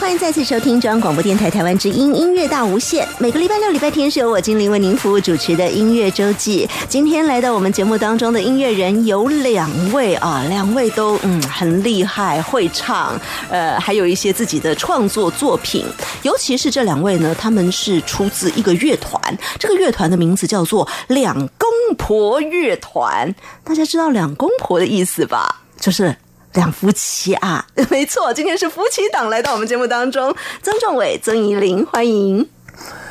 欢迎再次收听中央广播电台台湾之音音乐大无限。每个礼拜六、礼拜天是由我精灵为您服务主持的音乐周记。今天来到我们节目当中的音乐人有两位啊，两位都嗯很厉害，会唱，呃，还有一些自己的创作作品。尤其是这两位呢，他们是出自一个乐团，这个乐团的名字叫做两公婆乐团。大家知道两公婆的意思吧？就是。两夫妻啊，没错，今天是夫妻档来到我们节目当中。曾仲伟、曾怡玲，欢迎。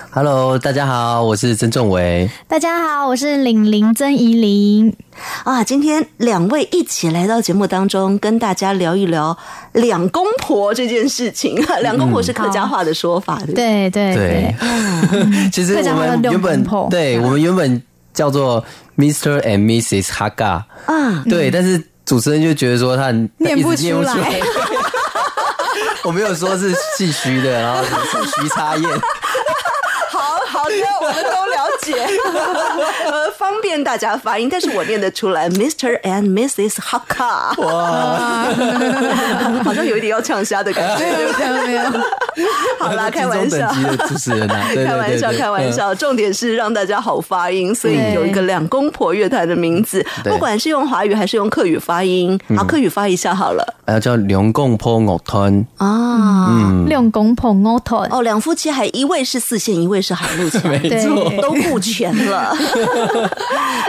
Hello，大家好，我是曾仲伟。大家好，我是玲玲，曾怡玲。啊，今天两位一起来到节目当中，跟大家聊一聊两公婆这件事情。两公婆是客家话的说法。对对对，其实我们原本对我们原本叫做 Mr. and Mrs. Haga 啊，对，但是。主持人就觉得说他念不出来，我没有说是戏虚的，然后是虚插音。好好的，我们都了解，呃，方便大家发音，但是我念得出来，Mr. and Mrs. h a r k a r 哇，好像有一点要呛虾的感觉，没有没有。好啦，开玩笑，开玩笑，开玩笑。重点是让大家好发音，所以有一个两公婆乐团的名字，不管是用华语还是用客语发音，啊，客语发一下好了。呃，叫两公婆乐团啊，两公婆乐团。哦，两夫妻还一位是四线，一位是海陆，没错，都顾全了。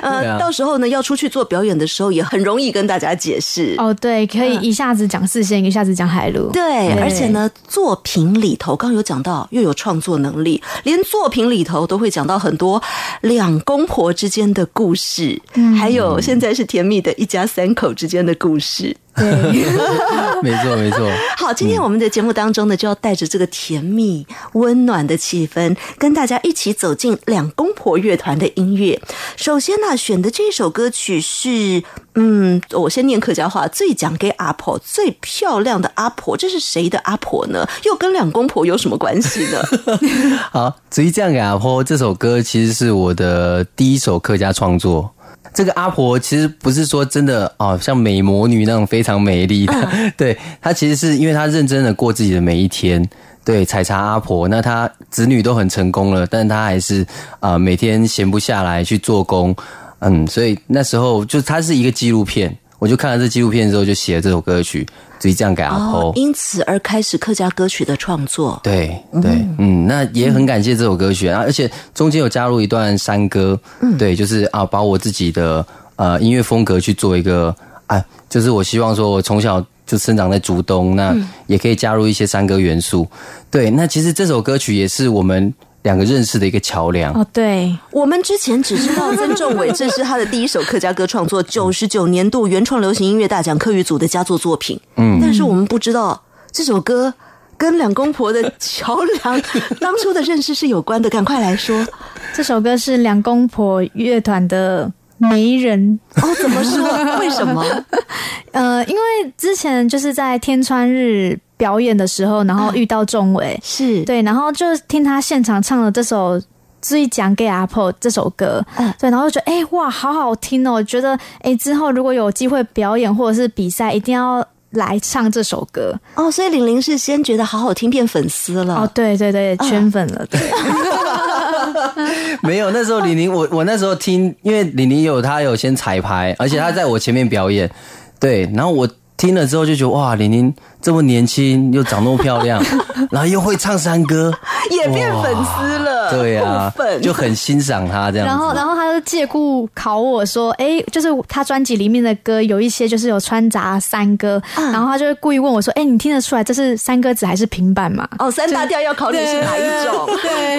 呃，到时候呢，要出去做表演的时候，也很容易跟大家解释。哦，对，可以一下子讲四线，一下子讲海陆。对，而且呢，作品。里头刚有讲到，又有创作能力，连作品里头都会讲到很多两公婆之间的故事，还有现在是甜蜜的一家三口之间的故事。对，没错没错。好，今天我们的节目当中呢，就要带着这个甜蜜温暖的气氛，跟大家一起走进两公婆乐团的音乐。首先呢，选的这首歌曲是，嗯，我先念客家话，“最讲给阿婆最漂亮的阿婆”，这是谁的阿婆呢？又跟两公婆有什么关系呢？好，最讲给阿婆这首歌，其实是我的第一首客家创作。这个阿婆其实不是说真的哦，像美魔女那种非常美丽的，对她其实是因为她认真的过自己的每一天，对采茶阿婆，那她子女都很成功了，但她还是啊每天闲不下来去做工，嗯，所以那时候就她是一个纪录片，我就看了这纪录片之后就写了这首歌曲。所以这样给阿婆，因此而开始客家歌曲的创作。对对，嗯，那也很感谢这首歌曲啊，而且中间有加入一段山歌，嗯，对，就是啊，把我自己的呃音乐风格去做一个啊，就是我希望说，我从小就生长在竹东，那也可以加入一些山歌元素。对，那其实这首歌曲也是我们。两个认识的一个桥梁哦，对我们之前只知道曾仲伟，这是他的第一首客家歌创作，九十九年度原创流行音乐大奖客语组的佳作作品，嗯，但是我们不知道这首歌跟两公婆的桥梁 当初的认识是有关的，赶快来说，这首歌是两公婆乐团的。没人哦？怎么说？为什么？呃，因为之前就是在天川日表演的时候，然后遇到钟伟，是对，然后就听他现场唱了这首《最讲给阿婆》这首歌，嗯，对，然后觉得哎哇，好好听哦！觉得哎，之后如果有机会表演或者是比赛，一定要来唱这首歌哦。所以玲玲是先觉得好好听，变粉丝了哦。对对对，圈粉了，对。没有，那时候李宁，我我那时候听，因为李宁有他有先彩排，而且他在我前面表演，对，然后我听了之后就觉得哇，李宁。这么年轻又长那么漂亮，然后又会唱山歌，也变粉丝了。对啊，就很欣赏他这样然后，然后他就借故考我说：“哎，就是他专辑里面的歌有一些就是有穿插山歌，然后他就会故意问我说：‘哎，你听得出来这是山歌子还是平板吗？’哦，三大调要考虑是哪一种？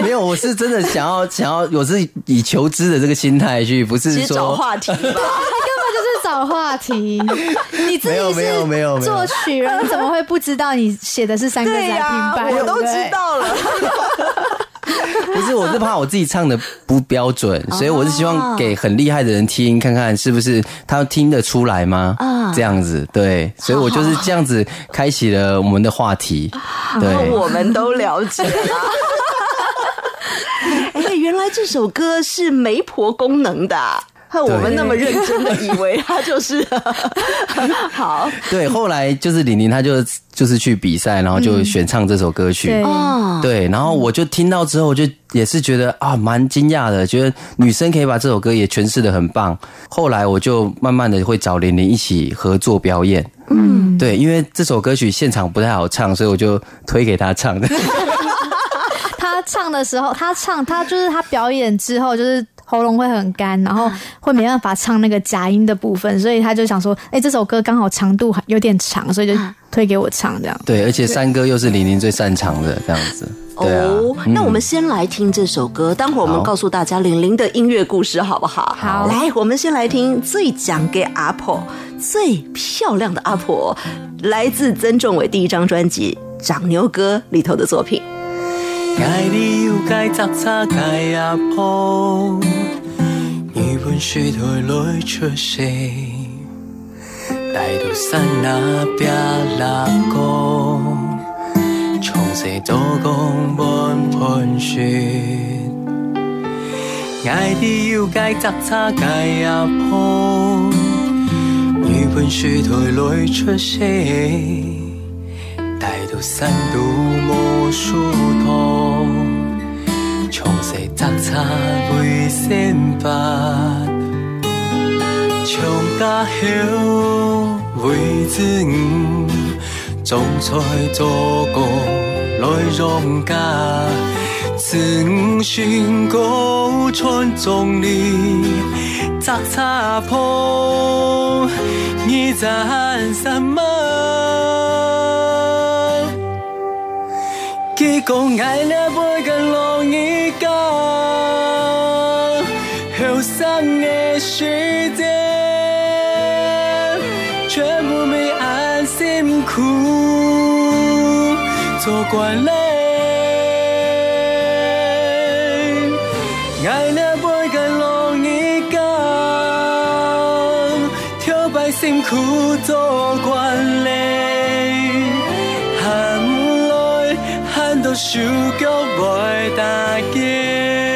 没有，我是真的想要想要，我是以求知的这个心态去，不是说找话题，根 本就是找话题。你自己是没有没有作曲人，怎么会？不知道你写的是三个家版，我都知道了。不是，我是怕我自己唱的不标准，所以我是希望给很厉害的人听，看看是不是他听得出来吗？啊，这样子对，所以我就是这样子开启了我们的话题。对，我们都了解。哎，原来这首歌是媒婆功能的。我们那么认真的以为他就是 好，对。后来就是李宁，他就就是去比赛，然后就选唱这首歌曲。对，然后我就听到之后，就也是觉得啊，蛮惊讶的，觉得女生可以把这首歌也诠释的很棒。后来我就慢慢的会找玲玲一起合作表演。嗯，对，因为这首歌曲现场不太好唱，所以我就推给她唱的。她唱的时候，她唱，她就是她表演之后就是。喉咙会很干，然后会没办法唱那个假音的部分，所以他就想说，哎，这首歌刚好长度有点长，所以就推给我唱这样。对，而且山歌又是玲玲最擅长的这样子。哦，那我们先来听这首歌，待会儿我们告诉大家玲玲的音乐故事好不好？好，来，我们先来听最讲给阿婆，最漂亮的阿婆，来自曾仲伟第一张专辑《长牛歌》里头的作品。半书台来出世，大道山那边冷光，从蛇多光半盘旋，矮的要该杂叉解阿破，半书台来出世，大道山都无树堂。唱戏搭茶为先发，唱家孝为尊。种菜做工来养家，子孙高传宗立，搭茶铺衣衫什么？只管爱了不问容易讲，后生的时代，全部被安心苦，做惯了。受教袂大家。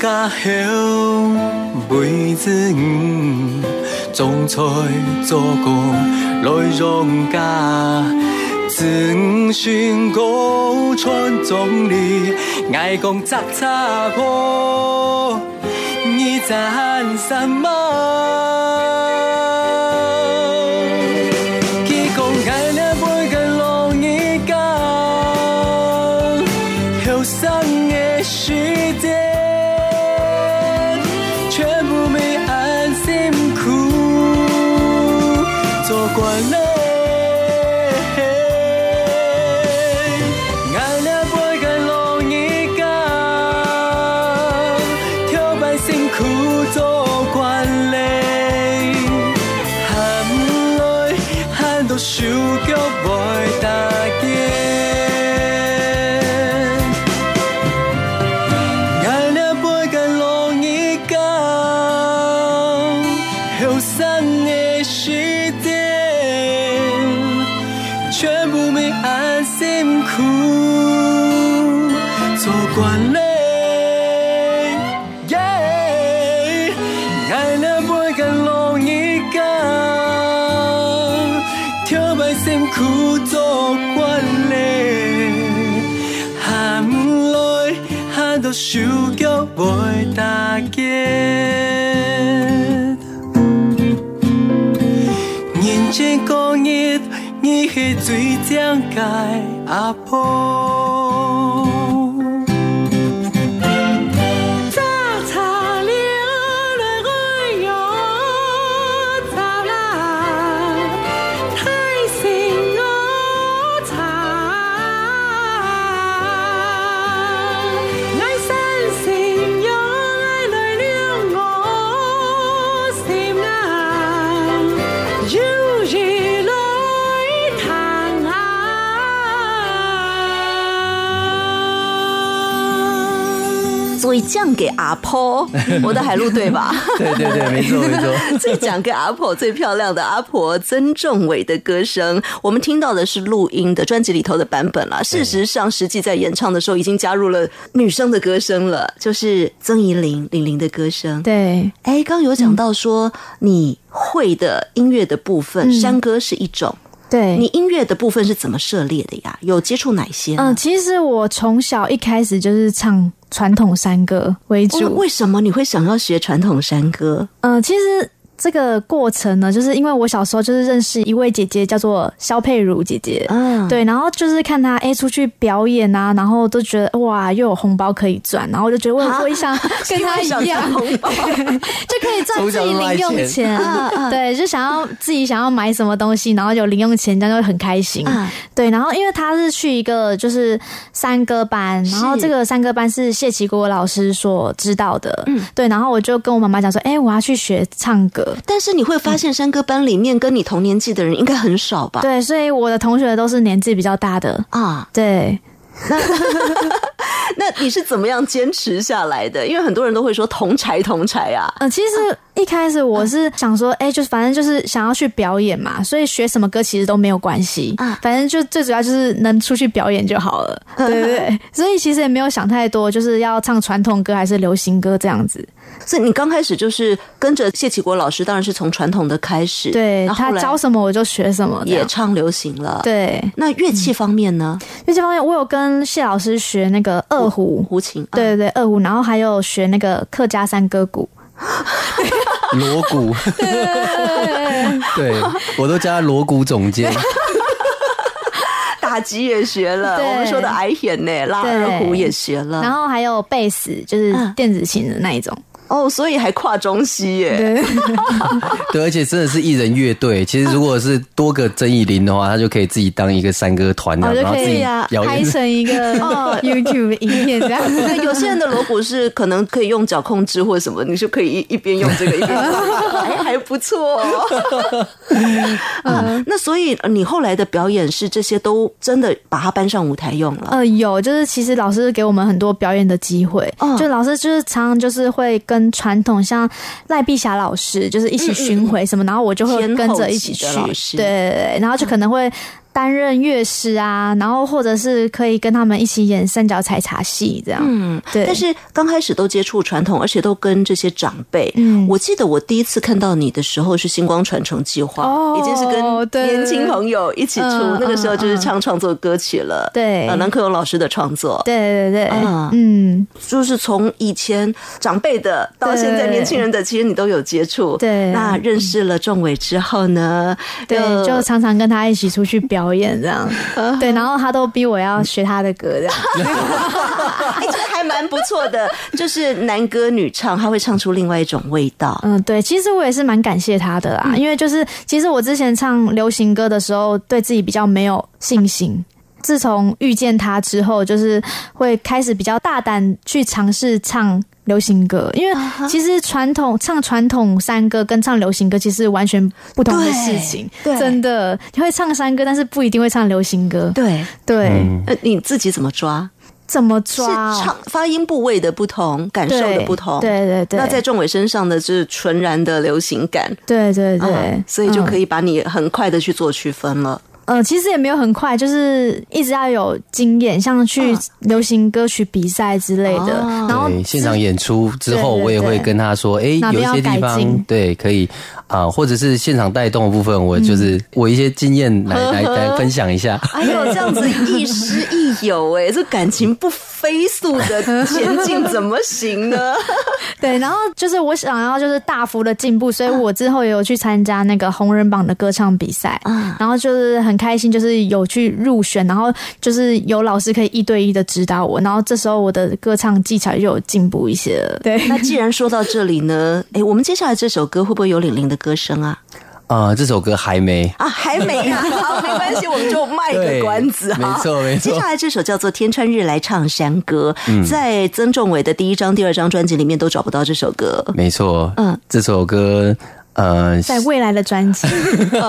家乡，每子五种菜做果来种家，子孙高传宗里，爱讲扎查婆，你赞什么？苦作惯节，下唔来，下都想叫袂大结。认真工作，你是最正解阿婆。讲给阿婆，我的海陆对吧？对对对，没错 没错。再讲给阿婆，最漂亮的阿婆曾仲伟的歌声，我们听到的是录音的专辑里头的版本了。事实上，实际在演唱的时候已经加入了女生的歌声了，就是曾怡玲玲玲的歌声。对，哎，刚有讲到说你会的音乐的部分，山歌是一种。对你音乐的部分是怎么涉猎的呀？有接触哪些？嗯，其实我从小一开始就是唱传统山歌为主。为什么你会想要学传统山歌？嗯，其实。这个过程呢，就是因为我小时候就是认识一位姐姐，叫做肖佩茹姐姐，嗯，对，然后就是看她哎出去表演啊，然后都觉得哇又有红包可以赚，然后我就觉得我也会想 跟她一样，就可以赚自己零用钱，对，就想要自己想要买什么东西，然后有零用钱这样就会很开心，对，然后因为她是去一个就是三歌班，然后这个三歌班是谢奇国老师所知道的，嗯，对，然后我就跟我妈妈讲说，哎，我要去学唱歌。但是你会发现，山歌班里面跟你同年纪的人应该很少吧？对，所以我的同学都是年纪比较大的啊。对，那 那你是怎么样坚持下来的？因为很多人都会说同柴同柴呀。嗯，其实一开始我是想说，哎，就是反正就是想要去表演嘛，所以学什么歌其实都没有关系，啊。反正就最主要就是能出去表演就好了。对对对，所以其实也没有想太多，就是要唱传统歌还是流行歌这样子。所以你刚开始就是跟着谢启国老师，当然是从传统的开始。对他教什么我就学什么，也唱流行了。对，那乐器方面呢？乐器方面，我有跟谢老师学那个二胡、胡琴。对对对，二胡，然后还有学那个客家山歌鼓，锣鼓。对，我都叫他锣鼓总监。打击也学了，我们说的矮眼呢，拉二胡也学了，然后还有贝斯，就是电子琴的那一种。哦，所以还跨中西耶？对，而且真的是一人乐队。其实如果是多个曾艺林的话，他就可以自己当一个山歌团的，然后自己拍成一个 哦 YouTube 影片这样。对，有些人的锣鼓是可能可以用脚控制或什么，你就可以一边用这个一边。还不错哦。那所以你后来的表演是这些都真的把它搬上舞台用了？呃，有，就是其实老师给我们很多表演的机会，就老师就是常常就是会跟。传统像赖碧霞老师，就是一起巡回什么，然后我就会跟着一起去，对对对，然后就可能会。担任乐师啊，然后或者是可以跟他们一起演三角采茶戏这样。嗯，对。但是刚开始都接触传统，而且都跟这些长辈。嗯，我记得我第一次看到你的时候是星光传承计划，已经是跟年轻朋友一起出，那个时候就是唱创作歌曲了。对，啊，南克勇老师的创作。对对对，嗯，就是从以前长辈的到现在年轻人的，其实你都有接触。对，那认识了仲伟之后呢，对，就常常跟他一起出去表。表演这样，对，然后他都逼我要学他的歌这样，其实还蛮不错的，就是男歌女唱，他会唱出另外一种味道。嗯，对，其实我也是蛮感谢他的啦，因为就是其实我之前唱流行歌的时候，对自己比较没有信心。自从遇见他之后，就是会开始比较大胆去尝试唱流行歌，因为其实传统唱传统山歌跟唱流行歌其实完全不同的事情，真的。你会唱山歌，但是不一定会唱流行歌。对对，那你自己怎么抓？怎么抓？唱发音部位的不同，感受的不同。对对对。那在仲伟身上的就是纯然的流行感。对对对。所以就可以把你很快的去做区分了。嗯，其实也没有很快，就是一直要有经验，像去流行歌曲比赛之类的。然后现场演出之后，我也会跟他说，哎，有一些地方对可以啊，或者是现场带动的部分，我就是我一些经验来来来分享一下。哎呦，这样子一时一。有哎，这感情不飞速的 前进怎么行呢？对，然后就是我想要就是大幅的进步，所以我之后也有去参加那个红人榜的歌唱比赛然后就是很开心，就是有去入选，然后就是有老师可以一对一的指导我，然后这时候我的歌唱技巧就有进步一些。对，那既然说到这里呢，哎，我们接下来这首歌会不会有玲玲的歌声啊？呃，这首歌还没啊，还没啊，没关系，我们就卖个关子哈。没错，没错。接下来这首叫做《天穿日》来唱山歌，在曾仲伟的第一张、第二张专辑里面都找不到这首歌。没错，嗯，这首歌呃，在未来的专辑。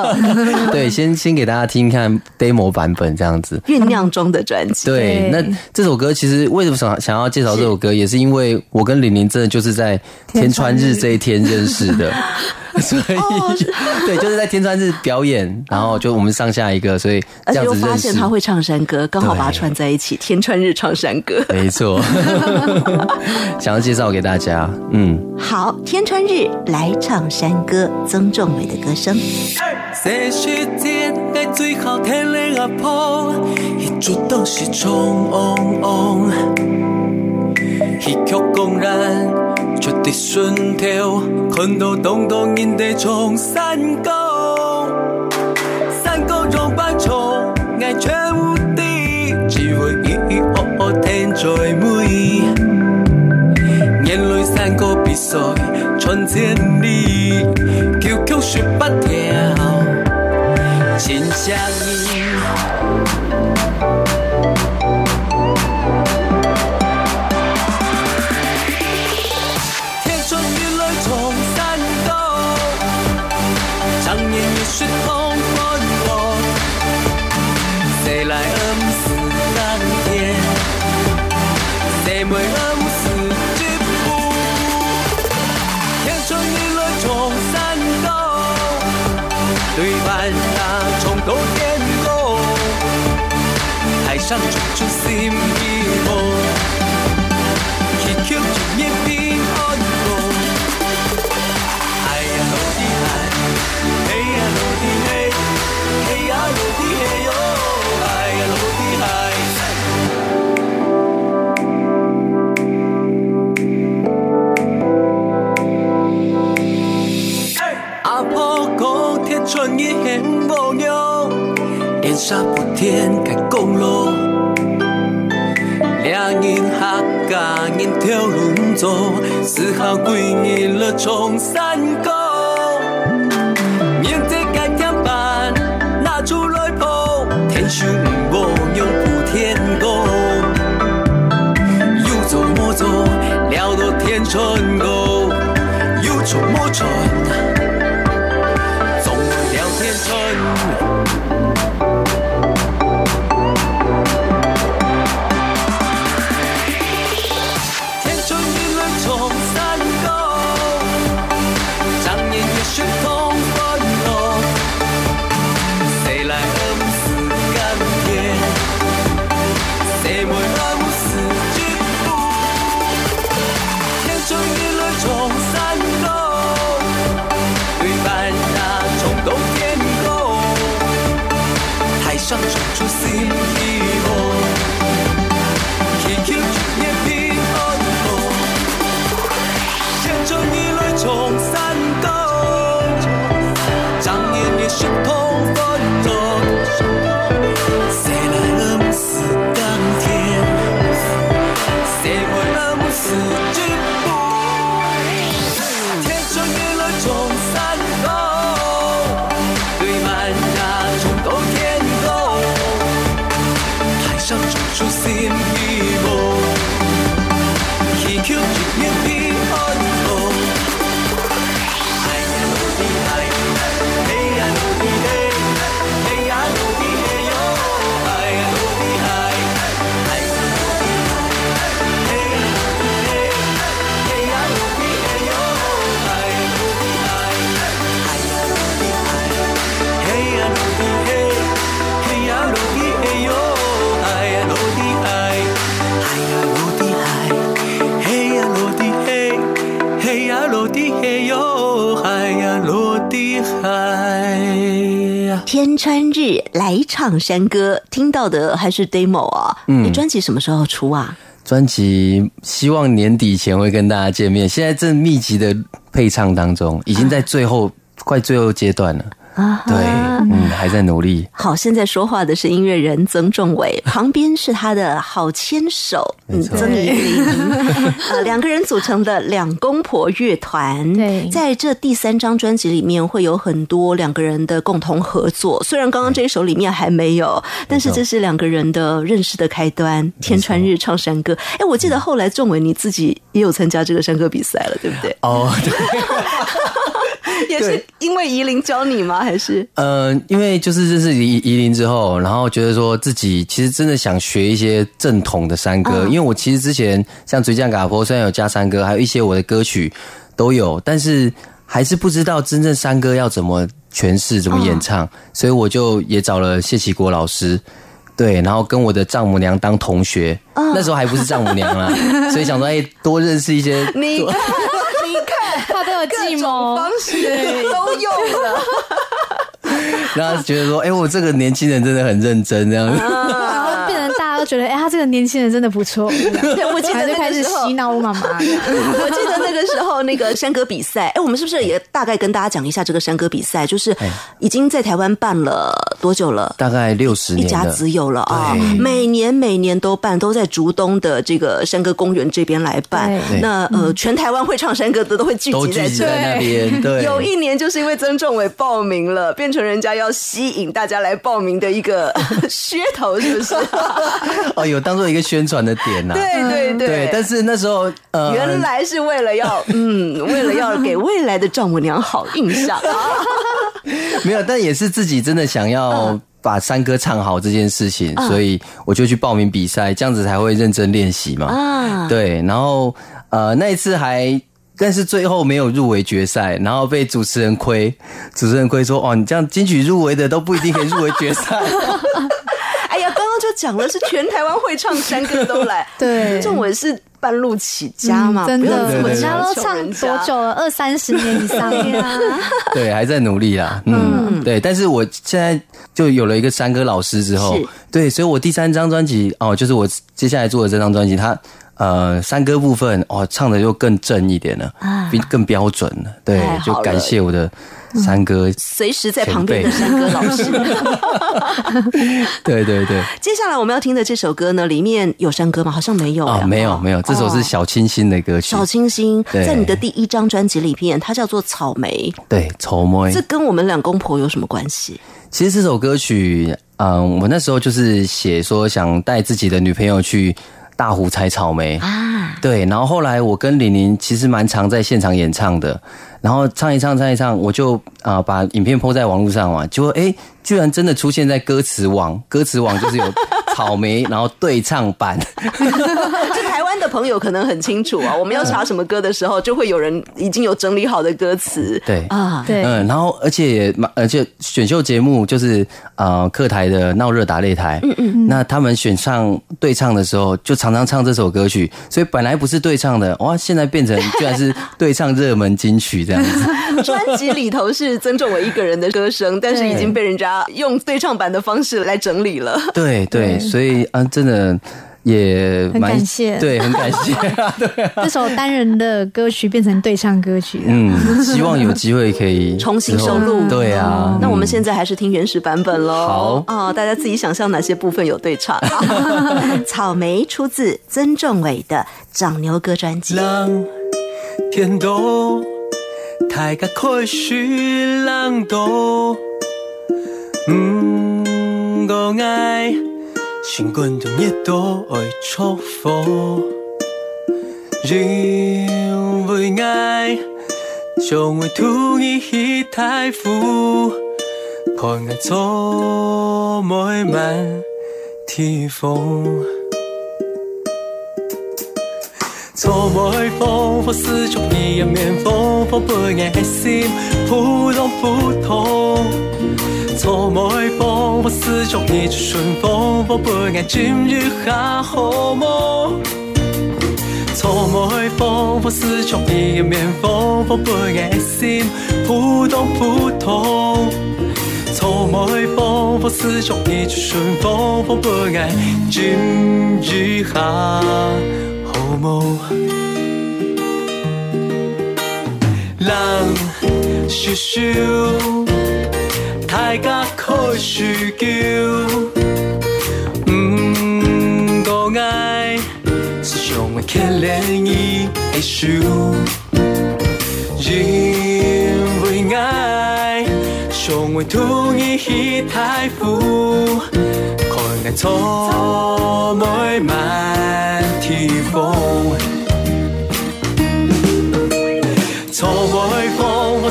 对，先先给大家听看 demo 版本这样子。酝酿中的专辑。对，那这首歌其实为什么想想要介绍这首歌，也是因为我跟李宁真的就是在天穿日这一天认识的。所以，对，就是在天川日表演，然后就我们上下一个，所以这样子。发现他会唱山歌，刚好把它串在一起。天川日唱山歌，没错，想要介绍给大家。嗯，好，天川日来唱山歌，曾仲伟的歌声。着地信條，困到蕩蕩然地從山高，山高撞不從，捱出地，只會咿咿哦哦聽在每，眼淚山歌比賽傳千里，QQ 說不停，請相依。Shall you seem me? 川日来唱山歌，听到的还是 demo 啊？嗯，专辑什么时候出啊？专辑希望年底前会跟大家见面，现在正密集的配唱当中，已经在最后快最后阶段了。对，嗯，还在努力。好，现在说话的是音乐人曾仲伟，旁边是他的好牵手曾怡林，呃，两个人组成的两公婆乐团。对，在这第三张专辑里面会有很多两个人的共同合作，虽然刚刚这一首里面还没有，但是这是两个人的认识的开端。天穿日唱山歌，哎，我记得后来仲伟你自己也有参加这个山歌比赛了，对不对？哦。也是因为夷陵教你吗？还是？嗯，因为就是认识夷夷陵之后，然后觉得说自己其实真的想学一些正统的山歌，因为我其实之前像《追江嘎坡》，虽然有加山歌，还有一些我的歌曲都有，但是还是不知道真正山歌要怎么诠释、怎么演唱，所以我就也找了谢启国老师，对，然后跟我的丈母娘当同学，那时候还不是丈母娘啊，所以想说，哎，多认识一些。计谋，方式 都有，然后觉得说，哎，我这个年轻人真的很认真这样子，然后变成大家都觉得，哎，他这个年轻人真的不错。我记得开始洗脑我妈妈，我记得那个时候那个山歌比赛，哎，我们是不是也大概跟大家讲一下这个山歌比赛，就是已经在台湾办了。多久了？大概六十年，一家子有了啊！每年每年都办，都在竹东的这个山歌公园这边来办。那呃，全台湾会唱山歌的都会聚集在那边。对，有一年就是因为曾仲伟报名了，变成人家要吸引大家来报名的一个 噱头，是不是？哦，有当做一个宣传的点呐。对对对。对，但是那时候呃，原来是为了要嗯，为了要给未来的丈母娘好印象。没有，但也是自己真的想要。然后把山歌唱好这件事情，所以我就去报名比赛，这样子才会认真练习嘛。啊，对。然后呃，那一次还，但是最后没有入围决赛，然后被主持人亏，主持人亏说：“哦，你这样金曲入围的都不一定可以入围决赛。”哎呀，刚刚就讲了，是全台湾会唱山歌都来，对，因文我是半路起家嘛，真的，我家都唱多久了？二三十年以上呀。对，还在努力啊。嗯，对，但是我现在。就有了一个山歌老师之后，对，所以我第三张专辑哦，就是我接下来做的这张专辑，它呃山歌部分哦唱的又更正一点了，比更标准了。对，就感谢我的山歌。随时在旁边的山歌老师。对对对。接下来我们要听的这首歌呢，里面有山歌吗？好像没有啊，没有没有，这首是小清新的歌曲。小清新在你的第一张专辑里面，它叫做草莓。对，草莓。这跟我们两公婆有什么关系？其实这首歌曲，嗯，我那时候就是写说想带自己的女朋友去大湖采草莓啊，对。然后后来我跟李宁其实蛮常在现场演唱的，然后唱一唱唱一唱，我就啊把影片铺在网络上嘛，结果哎，居然真的出现在歌词网，歌词网就是有草莓，然后对唱版。朋友可能很清楚啊，我们要查什么歌的时候，就会有人已经有整理好的歌词。对啊，对，嗯，然后而且而且选秀节目就是啊，客台的闹热打擂台，嗯嗯，那他们选唱对唱的时候，就常常唱这首歌曲，所以本来不是对唱的，哇，现在变成居然是对唱热门金曲这样子。专辑里头是曾仲伟一个人的歌声，但是已经被人家用对唱版的方式来整理了。对对，所以啊，真的。也很感谢，对，很感谢。这首单人的歌曲变成对唱歌曲，嗯，希望有机会可以 重新收录，对啊。那我们现在还是听原始版本喽。好啊，大家自己想象哪些部分有对唱。草莓出自曾仲伟的《长牛歌》专辑。天都太个可以去朗嗯，够爱。尽管昨夜多爱错付，因为爱就爱独一无二。看我做每晚提风，做每风风四处飘渺，风风不挨心，扑通扑通。错每风，我始终一直顺风，我不敢今日下好梦。错莫风，我始终一面风，我不敢心扑通扑通。错莫风，我始终一直顺风，我不敢今日下好梦。浪笑笑。太甲可需求，唔，不爱，是上会可怜伊的树，因为爱，成为独一无二的树，可爱草木满天疯，草木。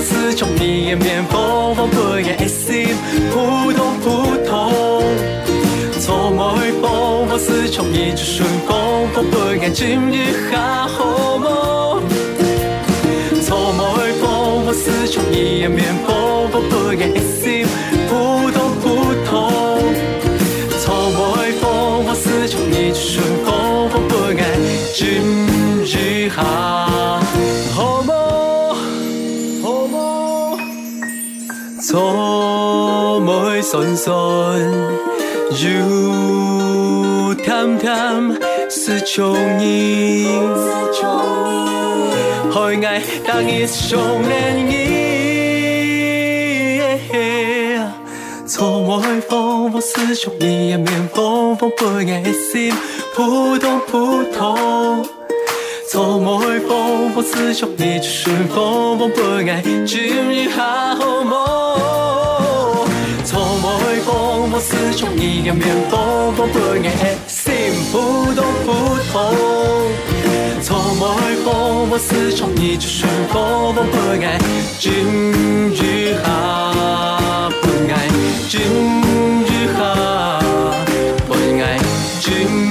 四川一夜绵风，风不夜 AC。扑通扑通，从某风，我四川一直顺风，风不夜今日还好吗？从某日风，我四川一夜绵风，风不夜 AC。山山如汤汤，思乡意。思乡意。何解打起乡恋意？哎嘿。错莫风风思乡意，面风风不挨心。扑通扑通。错莫风风思乡意，出门风风不挨金玉好梦。我始终一个变孔，我不爱幸福都不同。错摸红，我始终一直顺风，我不爱今日好，不爱今日好，不爱。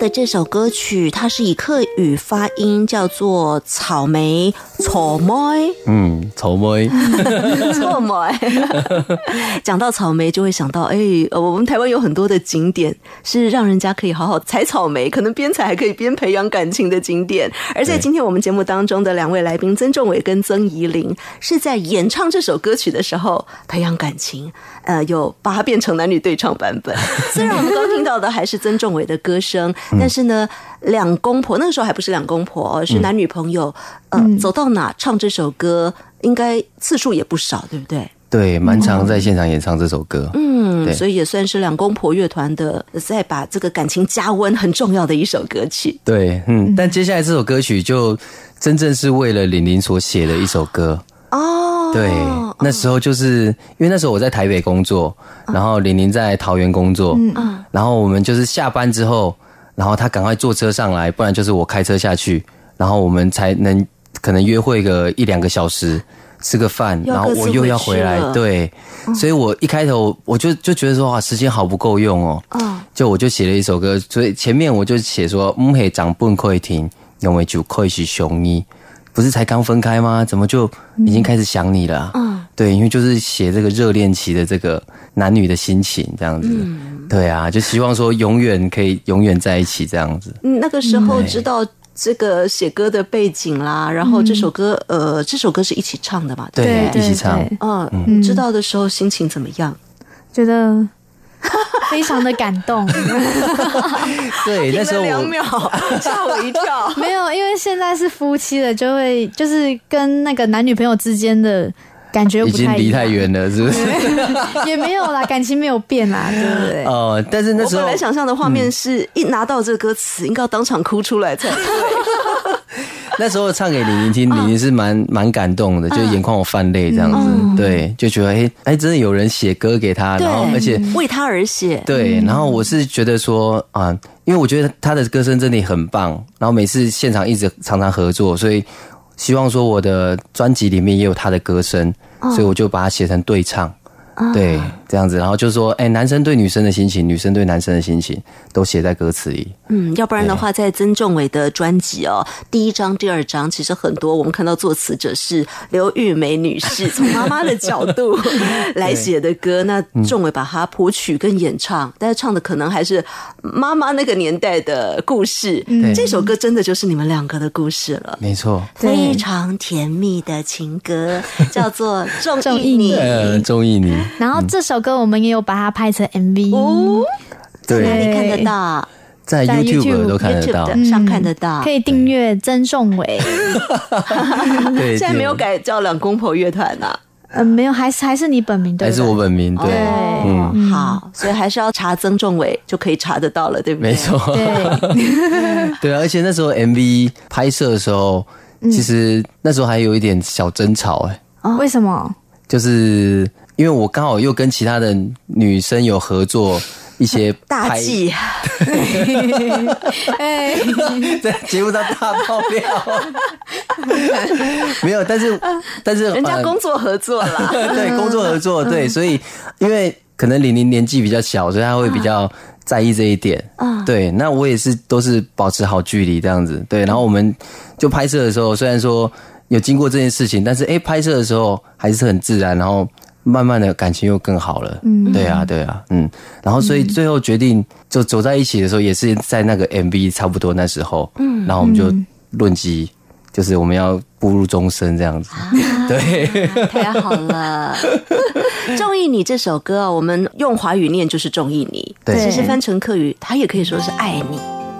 的这首歌曲，它是以客语发音，叫做草莓，草莓，嗯，草莓，草莓。讲到草莓，就会想到，哎，呃，我们台湾有很多的景点是让人家可以好好采草莓，可能边采还可以边培养感情的景点。而在今天我们节目当中的两位来宾曾仲伟跟曾怡玲，是在演唱这首歌曲的时候培养感情，呃，有把它变成男女对唱版本。虽然我们刚听到的还是曾仲伟的歌声。但是呢，两公婆那个时候还不是两公婆，是男女朋友。嗯，走到哪唱这首歌，应该次数也不少，对不对？对，蛮常在现场演唱这首歌。嗯，所以也算是两公婆乐团的，在把这个感情加温很重要的一首歌曲。对，嗯。但接下来这首歌曲就真正是为了玲玲所写的一首歌哦。对，那时候就是因为那时候我在台北工作，然后玲玲在桃园工作，嗯，然后我们就是下班之后。然后他赶快坐车上来，不然就是我开车下去，然后我们才能可能约会个一两个小时，吃个饭，然后我又要回来。对，所以，我一开头我就就觉得说哇，时间好不够用哦。嗯，就我就写了一首歌，所以前面我就写说，嗯嘿，长不可以停，因为就可以是熊你，不是才刚分开吗？怎么就已经开始想你了？嗯。对，因为就是写这个热恋期的这个男女的心情这样子，对啊，就希望说永远可以永远在一起这样子。那个时候知道这个写歌的背景啦，然后这首歌呃，这首歌是一起唱的嘛，对，一起唱。嗯，知道的时候心情怎么样？觉得非常的感动。对，那时候秒吓我一跳，没有，因为现在是夫妻了，就会就是跟那个男女朋友之间的。感觉已经离太远了，是不是？也没有啦，感情没有变啦，对不对？哦，但是那时候我本来想象的画面是一拿到这歌词，应该当场哭出来才对。那时候唱给李宁听，李宁是蛮蛮感动的，就眼眶我泛泪这样子，对，就觉得哎哎，真的有人写歌给他，然后而且为他而写，对。然后我是觉得说啊，因为我觉得他的歌声真的很棒，然后每次现场一直常常合作，所以。希望说我的专辑里面也有他的歌声，所以我就把它写成对唱，对。这样子，然后就说，哎，男生对女生的心情，女生对男生的心情，都写在歌词里。嗯，要不然的话，在曾仲伟的专辑哦，第一章、第二章，其实很多我们看到作词者是刘玉梅女士，从妈妈的角度 来写的歌。那仲伟把它谱曲跟演唱，但是唱的可能还是妈妈那个年代的故事。嗯，这首歌真的就是你们两个的故事了，没错。非常甜蜜的情歌，叫做《中意你》，中意你。然后这首。哥，我们也有把它拍成 MV，对，哪里看得到？在 YouTube 都看得到，上看得到，可以订阅曾仲伟。现在没有改叫两公婆乐团呐？嗯，没有，还是还是你本名对，还是我本名对。嗯，好，所以还是要查曾仲伟就可以查得到了，对不对？没错，对，对而且那时候 MV 拍摄的时候，其实那时候还有一点小争吵哎。为什么？就是。因为我刚好又跟其他的女生有合作一些 大戏，哎，节目到大爆料，没有，但是但是人家工作合作啦，对工作合作对，所以因为可能玲玲年纪比较小，所以他会比较在意这一点，啊，对，那我也是都是保持好距离这样子，对，然后我们就拍摄的时候，虽然说有经过这件事情，但是哎，拍摄的时候还是很自然，然后。慢慢的感情又更好了，嗯，对啊，对啊，嗯，然后所以最后决定就走在一起的时候，也是在那个 MV 差不多那时候，嗯，然后我们就论及，就是我们要步入终身这样子，对，太好了，中 意你这首歌啊，我们用华语念就是中意你，对，其实翻成客语，它也可以说是爱你。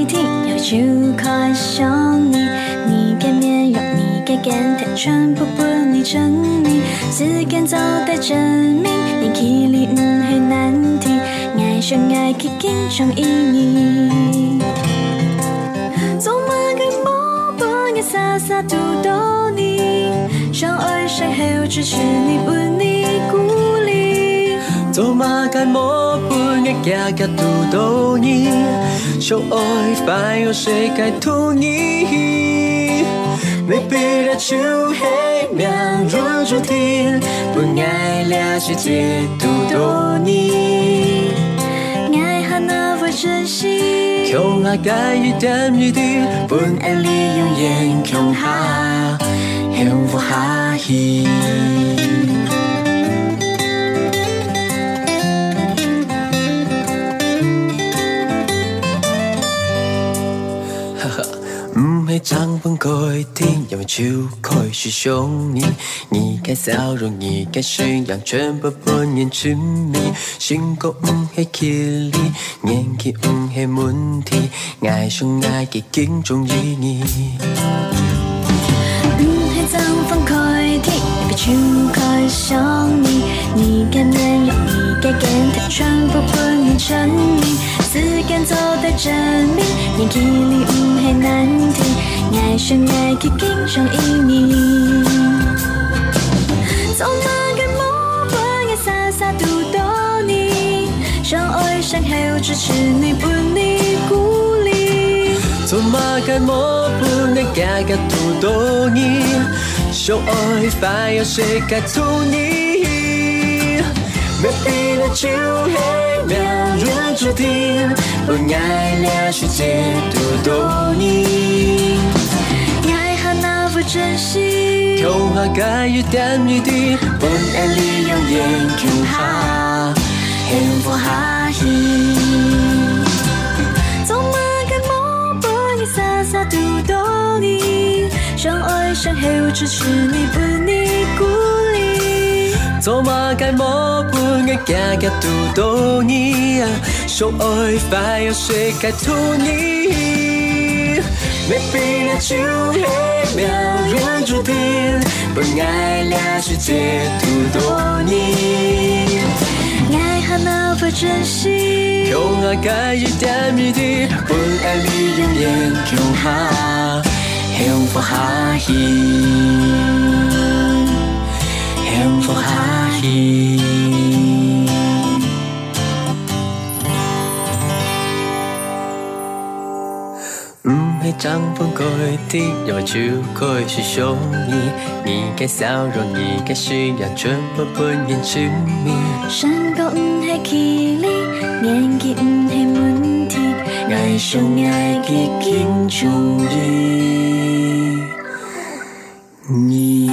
一定要就快想你，你偏偏让你给感叹，全部不你证明，时间早待证明，你毅力唔系难题，爱上爱嘅经常意义。做乜嘅梦本该傻傻读到你，相爱相后只是你不你孤。走马盖木本，人家家独多尼。手握一把有世界土尼，没必要求黑面，专注听。不爱了解再多尼，爱和那份珍惜。穷人家遇到雨滴，不安利用烟穷怕，幸福哈希。唔係張本奎踢，也不許奎兄你。你看笑容，你看神樣，全部不念出名。想高唔係距离，年纪唔係问题，爱相爱記緊重意你。唔係張本奎踢，也不許奎兄你。你看面容，你看健談，全部不念出迷，时间走得真慢，念起你唔係難題。爱是爱，给今生意义。做嘛干么不？爱傻傻独斗你，相爱相害又支持你，鼓励鼓励。做嘛干么不？爱家家独斗你，相爱反而世界独你。每笔的交易了如注定，不爱俩世界独斗你。珍惜，痛话，该一点一滴，本爱里永远无法幸福下去。怎么该莫不的傻傻独斗你？相爱相爱只是你不理不理。怎么该莫不的惊惊独斗你相爱相爱无该图你。a 没必然，就黑描人注定，不爱俩世界，独多你，爱和恼不珍惜，用爱盖一点谜底，不爱你永远叫哈，幸福哈伊，幸福哈伊。你张风可以，让我吹可以是风衣。你该笑容，你该是要全部不厌痴迷。山高唔系距离，年纪问题，爱爱你。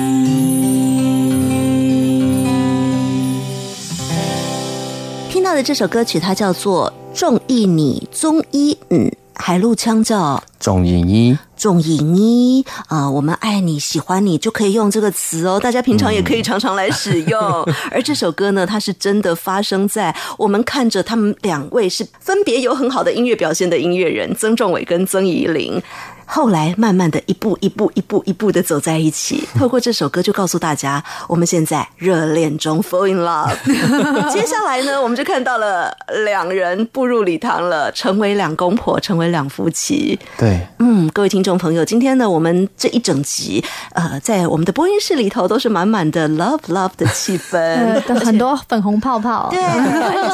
听到的这首歌曲，它叫做《中意你》，中意嗯。海陆腔叫重音一，重音一啊，我们爱你，喜欢你就可以用这个词哦。大家平常也可以常常来使用。而这首歌呢，它是真的发生在我们看着他们两位是分别有很好的音乐表现的音乐人——曾仲伟跟曾怡玲。后来慢慢的一步一步一步一步的走在一起，透过这首歌就告诉大家，我们现在热恋中，fall in love。接下来呢，我们就看到了两人步入礼堂了，成为两公婆，成为两夫妻。对，嗯，各位听众朋友，今天呢，我们这一整集，呃，在我们的播音室里头都是满满的 love love 的气氛，很多粉红泡泡。对，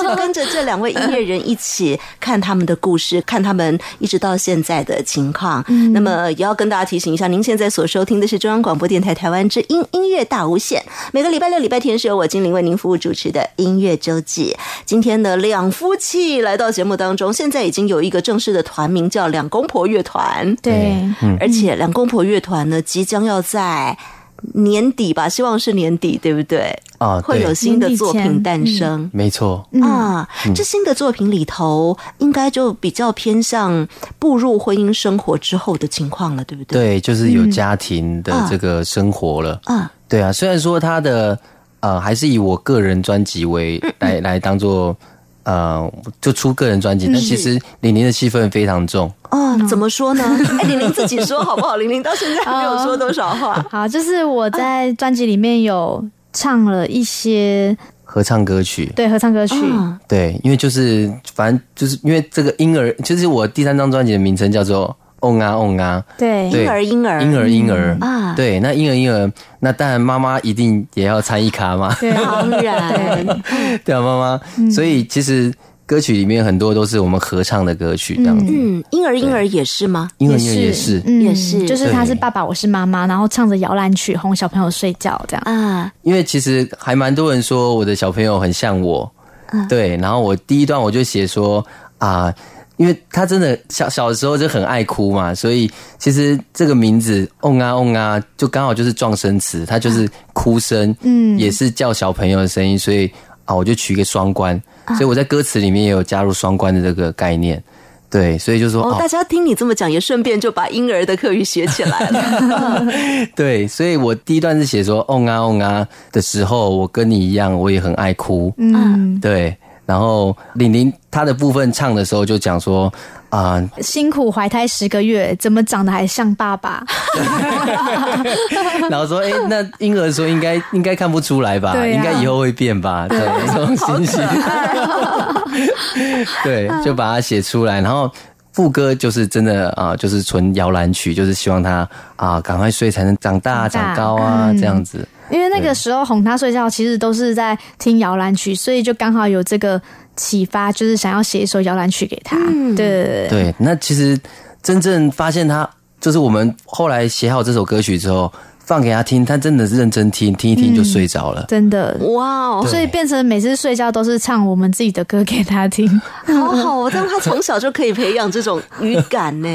就跟着这两位音乐人一起看他们的故事，看他们一直到现在的情况。那么也要跟大家提醒一下，您现在所收听的是中央广播电台台湾之音音乐大无限。每个礼拜六、礼拜天是由我精灵为您服务主持的音乐周记。今天的两夫妻来到节目当中，现在已经有一个正式的团名叫两公婆乐团。对，而且两公婆乐团呢，即将要在。年底吧，希望是年底，对不对？啊，会有新的作品诞生，没错。啊，这新的作品里头，应该就比较偏向步入婚姻生活之后的情况了，对不对？对，就是有家庭的这个生活了。嗯，对啊。虽然说他的呃，还是以我个人专辑为来来当做。呃，就出个人专辑，但其实玲玲的戏份非常重。哦，怎么说呢？哎，玲玲自己说好不好？玲玲到现在还没有说多少话。好，就是我在专辑里面有唱了一些合唱歌曲，对合唱歌曲，对，因为就是反正就是因为这个婴儿，就是我第三张专辑的名称叫做。哄啊哄啊，对，婴儿婴儿婴儿婴儿啊，对，那婴儿婴儿，那当然妈妈一定也要参一卡嘛，当然，对啊，妈妈，所以其实歌曲里面很多都是我们合唱的歌曲，这样子。嗯，婴儿婴儿也是吗？婴儿婴儿也是，也是，就是他是爸爸，我是妈妈，然后唱着摇篮曲哄小朋友睡觉，这样啊。因为其实还蛮多人说我的小朋友很像我，对，然后我第一段我就写说啊。因为他真的小小时候就很爱哭嘛，所以其实这个名字嗡啊嗡啊就刚好就是撞生词，它就是哭声，嗯，也是叫小朋友的声音，所以啊我就取一个双关，所以我在歌词里面也有加入双关的这个概念，对，所以就说哦，大家听你这么讲，也顺便就把婴儿的课语写起来了，对，所以我第一段是写说嗡啊嗡啊的时候，我跟你一样，我也很爱哭，嗯，对。然后李宁他的部分唱的时候就讲说啊，辛苦怀胎十个月，怎么长得还像爸爸？然后说哎，那婴儿说应该应该看不出来吧？对，应该以后会变吧？这种心情，对，就把它写出来。然后副歌就是真的啊，就是纯摇篮曲，就是希望他啊赶快睡才能长大长高啊这样子。因为那个时候哄他睡觉，其实都是在听摇篮曲，所以就刚好有这个启发，就是想要写一首摇篮曲给他。对对，那其实真正发现他，就是我们后来写好这首歌曲之后放给他听，他真的是认真听，听一听就睡着了。真的哇，所以变成每次睡觉都是唱我们自己的歌给他听，好好，让他从小就可以培养这种语感呢，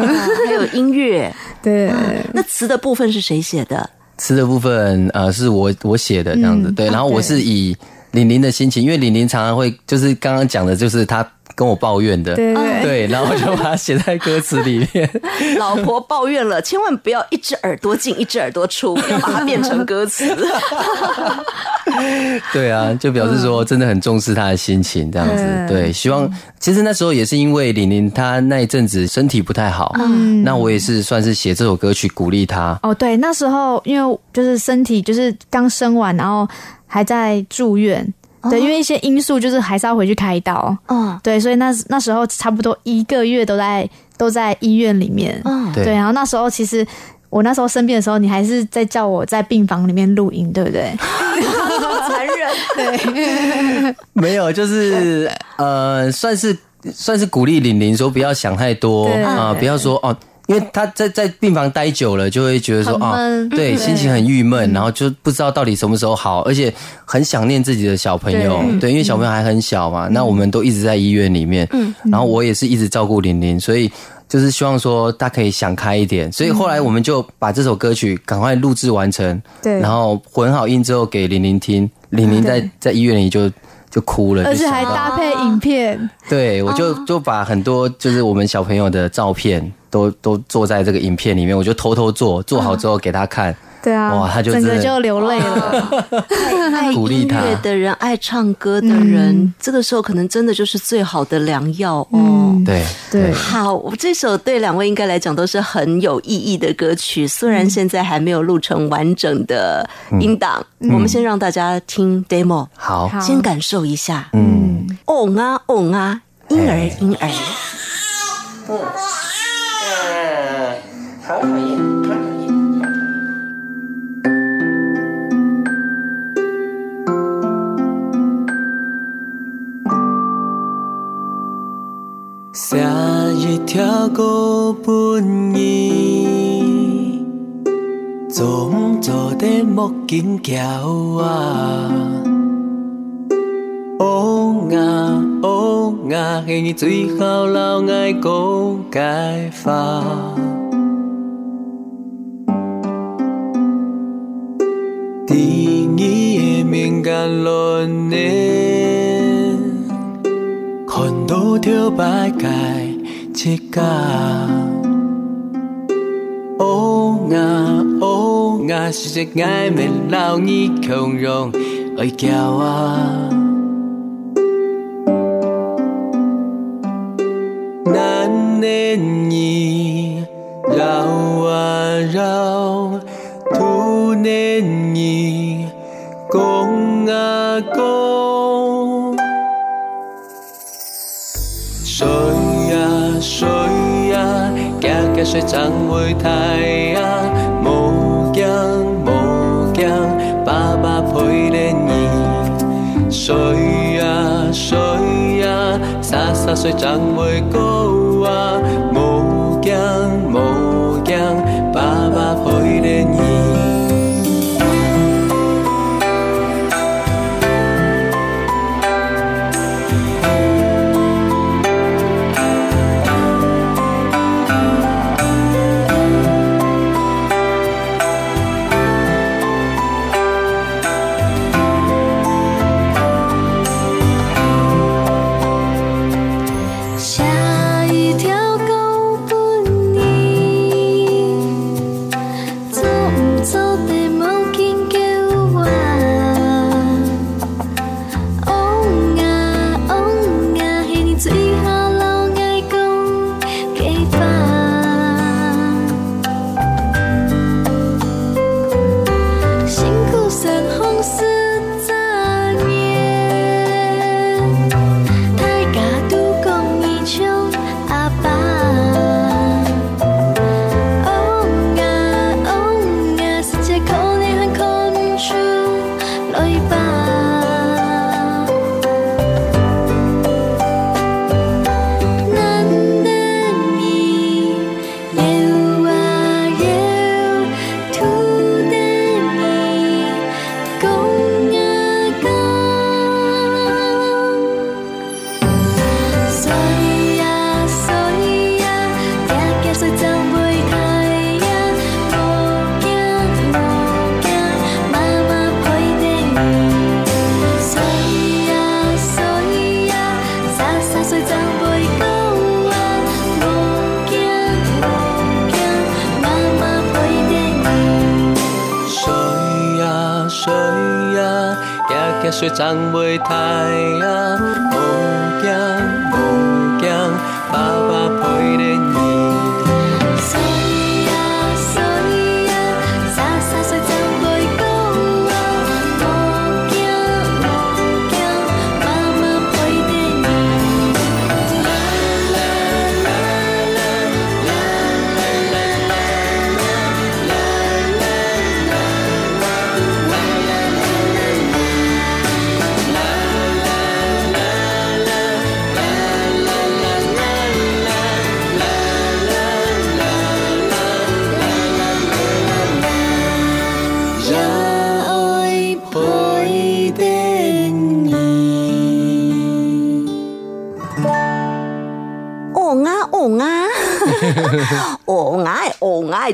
还有音乐。对，那词的部分是谁写的？吃的部分，呃，是我我写的这样子，对，然后我是以玲玲的心情，因为玲玲常常会就是刚刚讲的，就是她。跟我抱怨的，对，然后我就把它写在歌词里面。老婆抱怨了，千万不要一只耳朵进一只耳朵出，要把它变成歌词。对啊，就表示说真的很重视他的心情，这样子。对，希望其实那时候也是因为玲玲她那一阵子身体不太好，嗯，那我也是算是写这首歌曲鼓励她。哦，对，那时候因为就是身体就是刚生完，然后还在住院。对，因为一些因素，就是还是要回去开刀。嗯，对，所以那那时候差不多一个月都在都在医院里面。嗯，对。然后那时候其实我那时候生病的时候，你还是在叫我在病房里面录音，对不对？残忍。对。没有，就是呃，算是算是鼓励玲玲说不要想太多啊，不要说哦。因为他在在病房待久了，就会觉得说啊，对，心情很郁闷，然后就不知道到底什么时候好，而且很想念自己的小朋友，对，因为小朋友还很小嘛，那我们都一直在医院里面，嗯，然后我也是一直照顾玲玲，所以就是希望说他可以想开一点，所以后来我们就把这首歌曲赶快录制完成，对，然后混好音之后给玲玲听，玲玲在在医院里就。就哭了，而且还搭配影片。对，我就就把很多就是我们小朋友的照片都都做在这个影片里面，我就偷偷做，做好之后给他看。对啊，哇，他就整个就流泪了。爱音乐的人，爱唱歌的人，这个时候可能真的就是最好的良药哦。对对，好，这首对两位应该来讲都是很有意义的歌曲，虽然现在还没有录成完整的音档，我们先让大家听 demo，好，先感受一下。嗯，哦啊哦啊，婴儿婴儿，写一条高本意，做唔做的莫紧叫啊！哦啊哦啊，给你最好老爱顾家发。第二日敏感落日。全都丢白改一家，乌鸦乌鸦，世间爱没老尼宽容，哎叫啊！难念易绕啊绕，徒念易共啊。细长大，太阳无惊无惊，爸爸陪着你。水呀水呀，洒洒水长大。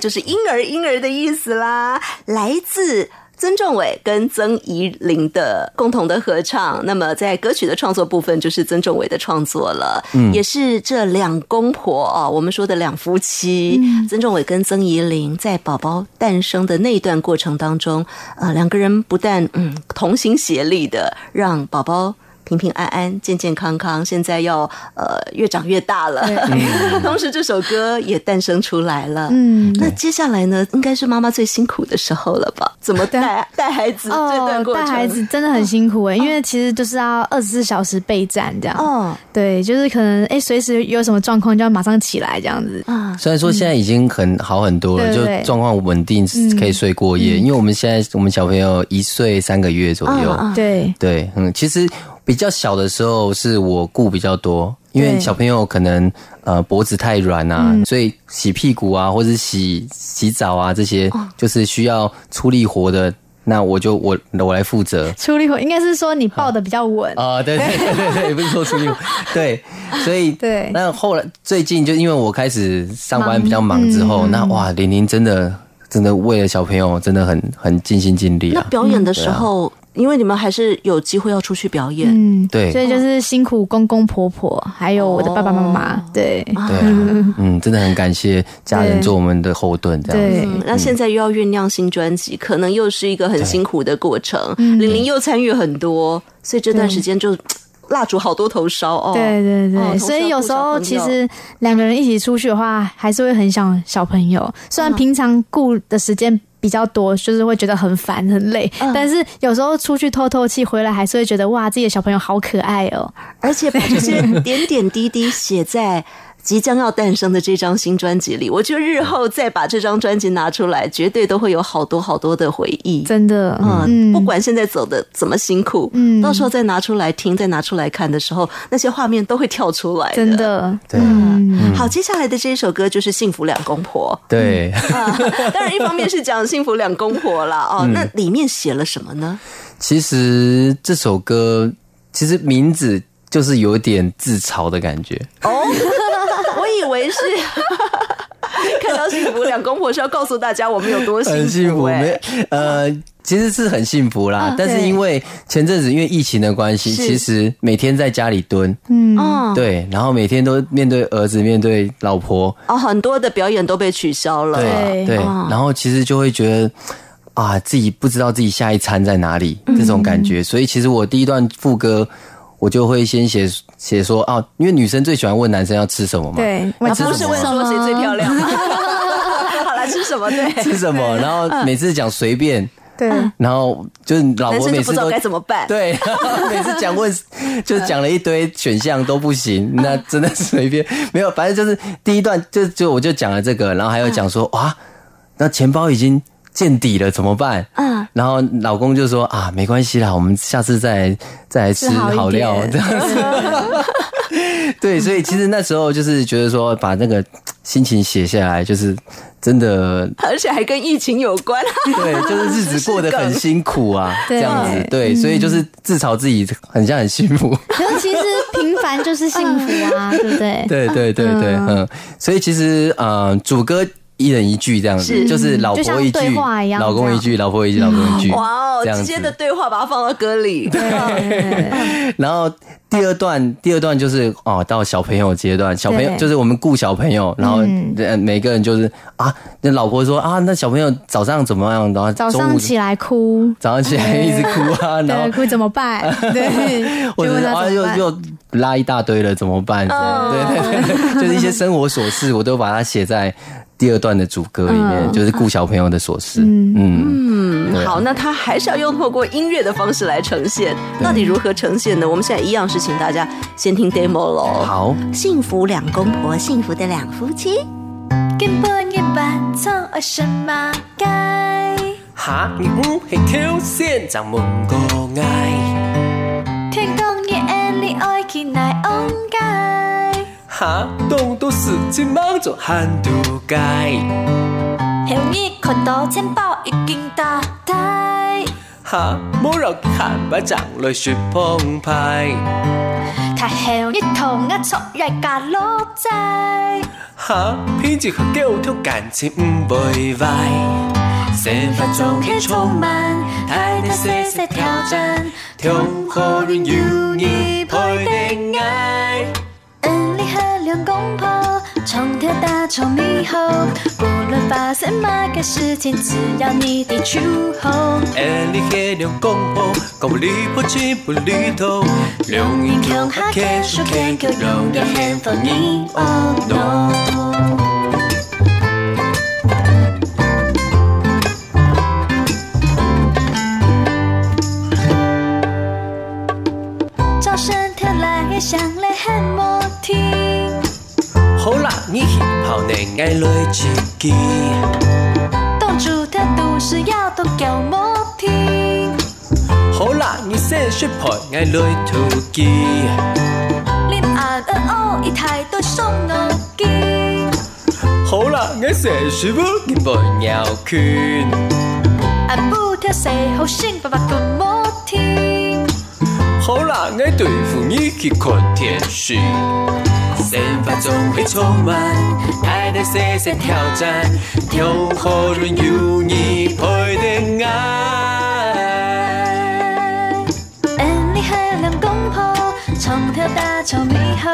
就是婴儿婴儿的意思啦，来自曾仲伟跟曾怡玲的共同的合唱。那么在歌曲的创作部分，就是曾仲伟的创作了，嗯，也是这两公婆啊，我们说的两夫妻，曾仲伟跟曾怡玲，在宝宝诞生的那段过程当中，呃，两个人不但嗯同心协力的让宝宝。平平安安、健健康康，现在要呃越长越大了。同 时，这首歌也诞生出来了。嗯，那接下来呢，应该是妈妈最辛苦的时候了吧？怎么带带孩子？哦，带孩子真的很辛苦哎，因为其实就是要二十四小时备战这样。哦，对，就是可能哎，随时有什么状况就要马上起来这样子。啊，虽然说现在已经很好很多了，就状况稳定，可以睡过夜。因为我们现在我们小朋友一岁三个月左右。对对，嗯，其实。比较小的时候是我顾比较多，因为小朋友可能呃脖子太软啊，所以洗屁股啊或者洗洗澡啊这些就是需要出力活的，那我就我我来负责。出力活应该是说你抱的比较稳啊，对对对对，不是说出力，对，所以对。那后来最近就因为我开始上班比较忙之后，那哇玲玲真的真的为了小朋友真的很很尽心尽力啊，表演的时候。因为你们还是有机会要出去表演，嗯，对，所以就是辛苦公公婆婆，还有我的爸爸妈妈，对，对，嗯，真的很感谢家人做我们的后盾，这样。对，那现在又要酝酿新专辑，可能又是一个很辛苦的过程。玲玲又参与很多，所以这段时间就蜡烛好多头烧哦。对对对，所以有时候其实两个人一起出去的话，还是会很想小朋友。虽然平常顾的时间。比较多，就是会觉得很烦很累，但是有时候出去透透气，回来还是会觉得哇，自己的小朋友好可爱哦，而且把这些点点滴滴写在。即将要诞生的这张新专辑里，我觉得日后再把这张专辑拿出来，绝对都会有好多好多的回忆，真的嗯不管现在走的怎么辛苦，嗯，到时候再拿出来听，再拿出来看的时候，那些画面都会跳出来，真的。嗯，好，接下来的这一首歌就是《幸福两公婆》，对，当然一方面是讲幸福两公婆了哦。那里面写了什么呢？其实这首歌其实名字就是有点自嘲的感觉哦。是，看到幸福，两公婆是要告诉大家我们有多幸福。福，没呃，其实是很幸福啦，但是因为前阵子因为疫情的关系，其实每天在家里蹲，嗯，对，然后每天都面对儿子，面对老婆，哦，很多的表演都被取消了，对对，然后其实就会觉得啊，自己不知道自己下一餐在哪里这种感觉，所以其实我第一段副歌我就会先写。写说啊，因为女生最喜欢问男生要吃什么嘛？对，都是问说谁最漂亮？好了，吃什么？对，吃什么？然后每次讲随便，对，然后就是老婆每次都该怎么办，对，每次讲问就讲了一堆选项都不行，那的是随便，没有，反正就是第一段就就我就讲了这个，然后还有讲说哇，那钱包已经。见底了怎么办？嗯，然后老公就说啊，没关系啦，我们下次再再来吃好料这样子。对，所以其实那时候就是觉得说，把那个心情写下来，就是真的，而且还跟疫情有关。对，就是日子过得很辛苦啊，这样子。对，所以就是自嘲自己很像很幸福。其实平凡就是幸福啊，对不对？对对对对，嗯。所以其实嗯，主歌。一人一句这样子，就是老婆一句，老公一句，老婆一句，老公一句，哇哦，直接的对话把它放到歌里。对，然后第二段，第二段就是哦，到小朋友阶段，小朋友就是我们顾小朋友，然后每个人就是啊，那老婆说啊，那小朋友早上怎么样？然后早上起来哭，早上起来一直哭啊，然后哭怎么办？对，啊又又拉一大堆了，怎么办？对，就是一些生活琐事，我都把它写在。第二段的主歌里面就是顾小朋友的琐事，嗯，嗯，好，那他还是要用透过音乐的方式来呈现，到底如何呈现呢？我们现在一样是请大家先听 demo 喽。好，幸福两公婆，幸福的两夫妻，根本一般走二什么街，哈，你屋嘿跳线长木高矮，天你爱你爱起乃红街。哈，东东事情忙着喊都街。还你看到钱包已经打台。哈，没落钱巴掌来雪澎湃。还有你同我吵架老在。哈，脾气和沟通感情不会坏。生活总很充满，还得时时挑战，挑好人有你陪定爱。两公婆常天大吵你吼，不论发生哪个事情，只要你的出吼。哎，你黑两公婆，管我不离不离头，两眼空还看手看脚，两眼还风你哦。早上天来想来很莫听。好啦，以前泡你眼泪自己。当初态度是要多叫莫听。好啦，你先说泡眼泪吐气。你眼呃哦，一太多送我机。好啦，我先说不，你不要劝。俺不听谁好心，爸爸多莫听。好啦，我对付你去看电视。生活总会充满爱的些些挑战，有好人有你陪的爱。你和两公婆，常条大吵没好，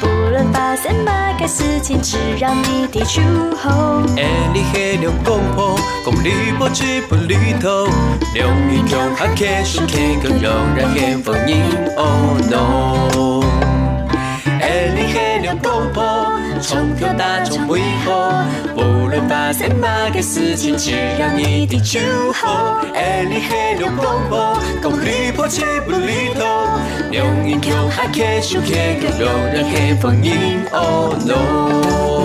不论发现么个事情，只让你提出吼。你和两公婆，公离婆去不离头，两米中还开始开口，让人很放心。Oh no。爱你给了我保护，从小到大从未负。无论发生嘛个事情，只要你在就好。爱你给了我保护，鼓励我起不离走。命运坎坷，手牵着，让人很放心。哦，努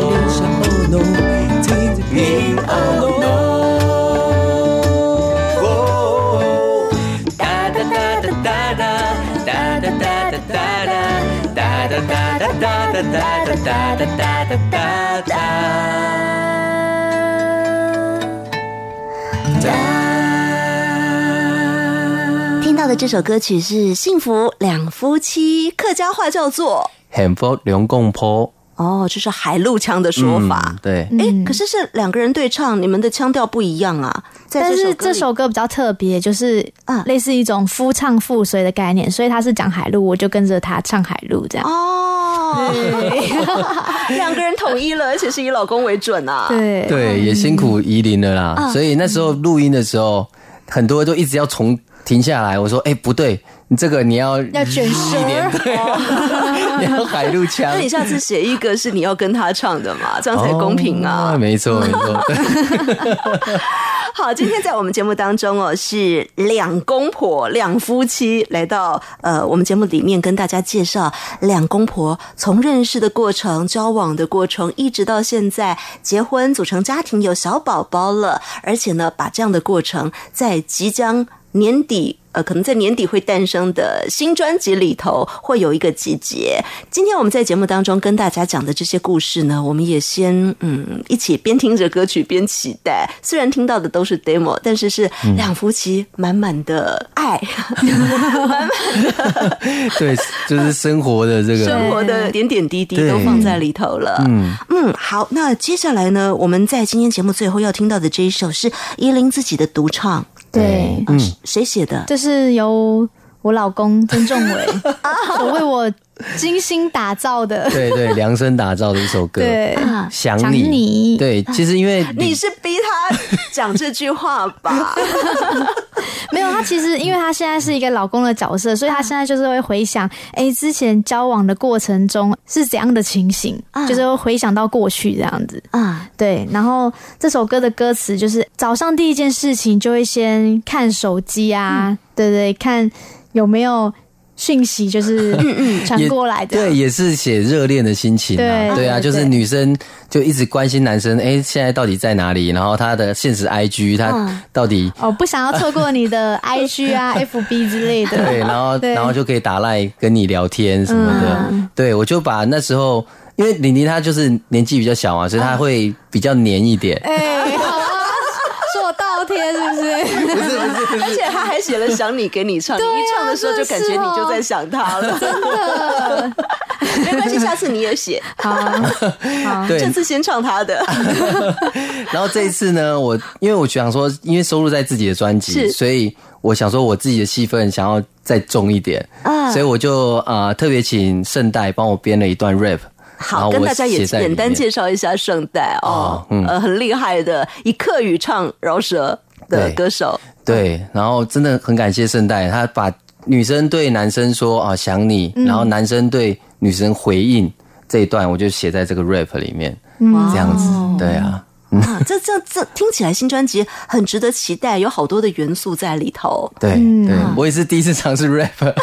力向上，努力，天天平安。哒哒哒哒哒哒哒哒听到的这首歌曲是《幸福两夫妻》，客家话叫做《幸福两公婆》。哦，这是海陆腔的说法。对，哎，可是是两个人对唱，你们的腔调不一样啊。但是这首歌比较特别，就是啊，类似一种夫唱妇随的概念，所以他是讲海陆，我就跟着他唱海陆这样。哦。两个人统一了，而且是以老公为准啊！对对，也辛苦怡林了啦。所以那时候录音的时候，很多都一直要从停下来。我说：“哎，不对，你这个你要要卷一点，要海陆腔。那你下次写一个，是你要跟他唱的嘛？这样才公平啊！没错，没错。”好，今天在我们节目当中哦，是两公婆、两夫妻来到呃，我们节目里面跟大家介绍两公婆从认识的过程、交往的过程，一直到现在结婚组成家庭、有小宝宝了，而且呢，把这样的过程在即将年底。呃，可能在年底会诞生的新专辑里头会有一个集结。今天我们在节目当中跟大家讲的这些故事呢，我们也先嗯一起边听着歌曲边期待。虽然听到的都是 demo，但是是两夫妻满满的爱，满满的。对，就是生活的这个生活的点点滴滴都放在里头了。嗯嗯，好，那接下来呢，我们在今天节目最后要听到的这一首是依林自己的独唱。对，嗯，谁写的？这是由我老公曾仲伟所 为我。精心打造的，对对，量身打造的一首歌。对，想你。对，其实因为你是逼他讲这句话吧？没有，他其实因为他现在是一个老公的角色，所以他现在就是会回想，哎，之前交往的过程中是怎样的情形，就是会回想到过去这样子啊。对，然后这首歌的歌词就是早上第一件事情就会先看手机啊，对对，看有没有。讯息就是传过来的，对，也是写热恋的心情，对对啊，就是女生就一直关心男生，哎，现在到底在哪里？然后他的现实 I G，他到底哦，不想要错过你的 I G 啊，F B 之类的，对，然后然后就可以打赖跟你聊天什么的，对，我就把那时候，因为李宁她就是年纪比较小嘛，所以她会比较黏一点，哎，说我倒贴是不是？而且他还写了“想你”，给你唱。你一唱的时候，就感觉你就在想他了，没关系，下次你也写。好，好，这次先唱他的。然后这一次呢，我因为我想说，因为收录在自己的专辑，所以我想说我自己的戏份想要再重一点啊，所以我就呃特别请盛代帮我编了一段 rap。好，跟大家也简单介绍一下盛代哦，呃，很厉害的，以客语唱饶舌。对歌手，对，然后真的很感谢圣诞，他把女生对男生说啊想你，然后男生对女生回应这一段，我就写在这个 rap 里面，这样子，对啊，啊，这这这听起来新专辑很值得期待，有好多的元素在里头，对，我也是第一次尝试 rap。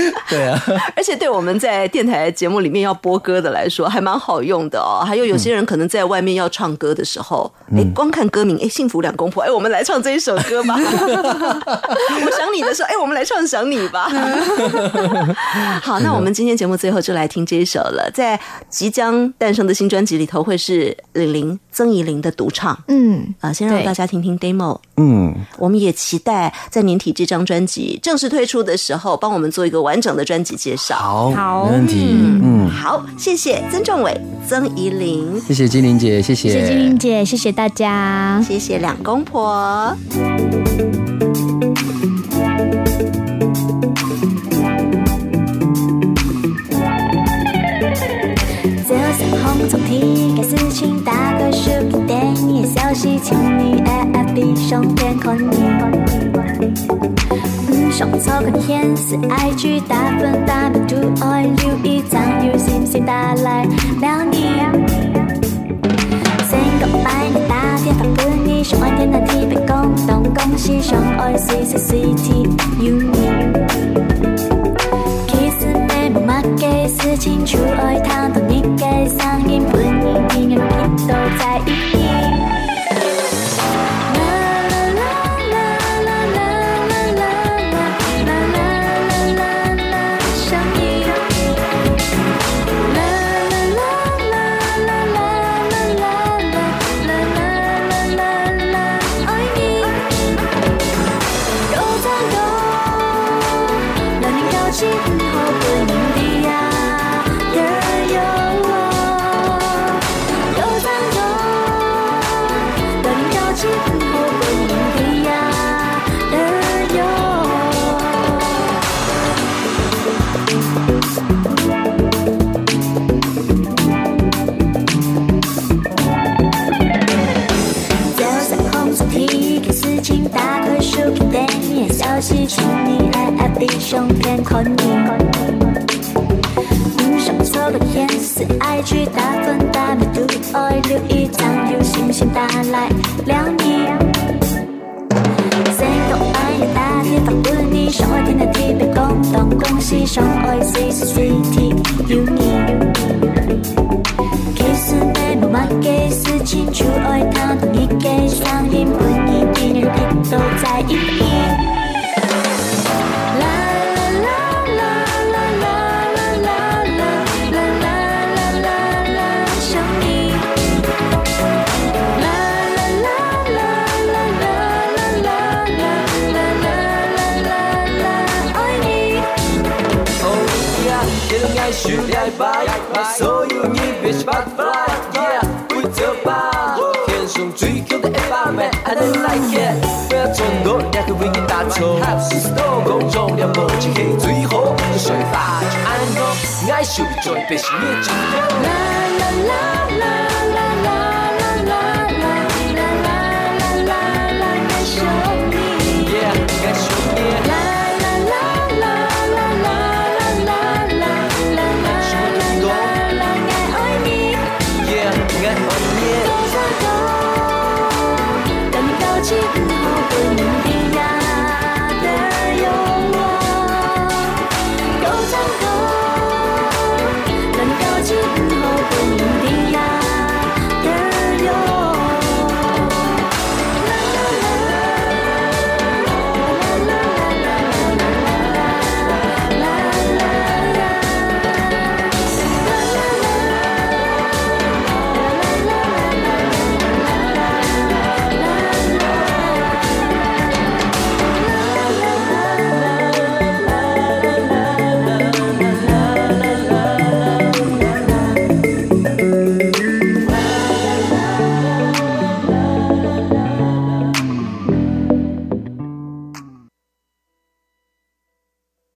对啊，而且对我们在电台节目里面要播歌的来说，还蛮好用的哦。还有有些人可能在外面要唱歌的时候，哎，光看歌名，哎，幸福两公婆，哎，我们来唱这一首歌吧。我想你的时候，哎，我们来唱想你吧。好，那我们今天节目最后就来听这一首了，在即将诞生的新专辑里头会是玲玲。曾怡玲的独唱，嗯，啊，先让大家听听 demo，嗯，我们也期待在年底这张专辑正式推出的时候，帮我们做一个完整的专辑介绍。好，没问题，嗯，好，谢谢曾仲伟，曾怡玲，谢谢金玲姐，谢谢，谢谢金玲姐，谢谢大家，谢谢两公婆。错过天时，爱追大风大浪，独爱留一张有星星打来的你。三个百年大天法不逆，双耳天大地北共同共西双耳四四四体有你。kiss 美目马给是清初爱汤头你给嗓音不逆听人耳都在意。像片云，你想做个天使，爱追大风大浪，独爱留一张，有心心打来了你。再多爱也打铁不补，你相爱天大地，被攻断攻西，相爱西 C 铁有你。飞起蝴蝶，Yeah，会走吧。天上最酷的阿爸妹，I don't like it，不要冲动，别和飞机打吵。还不是都讲穷了，无钱喝最好。想要发财，安怎爱想就变成咩情调？啦啦啦啦啦。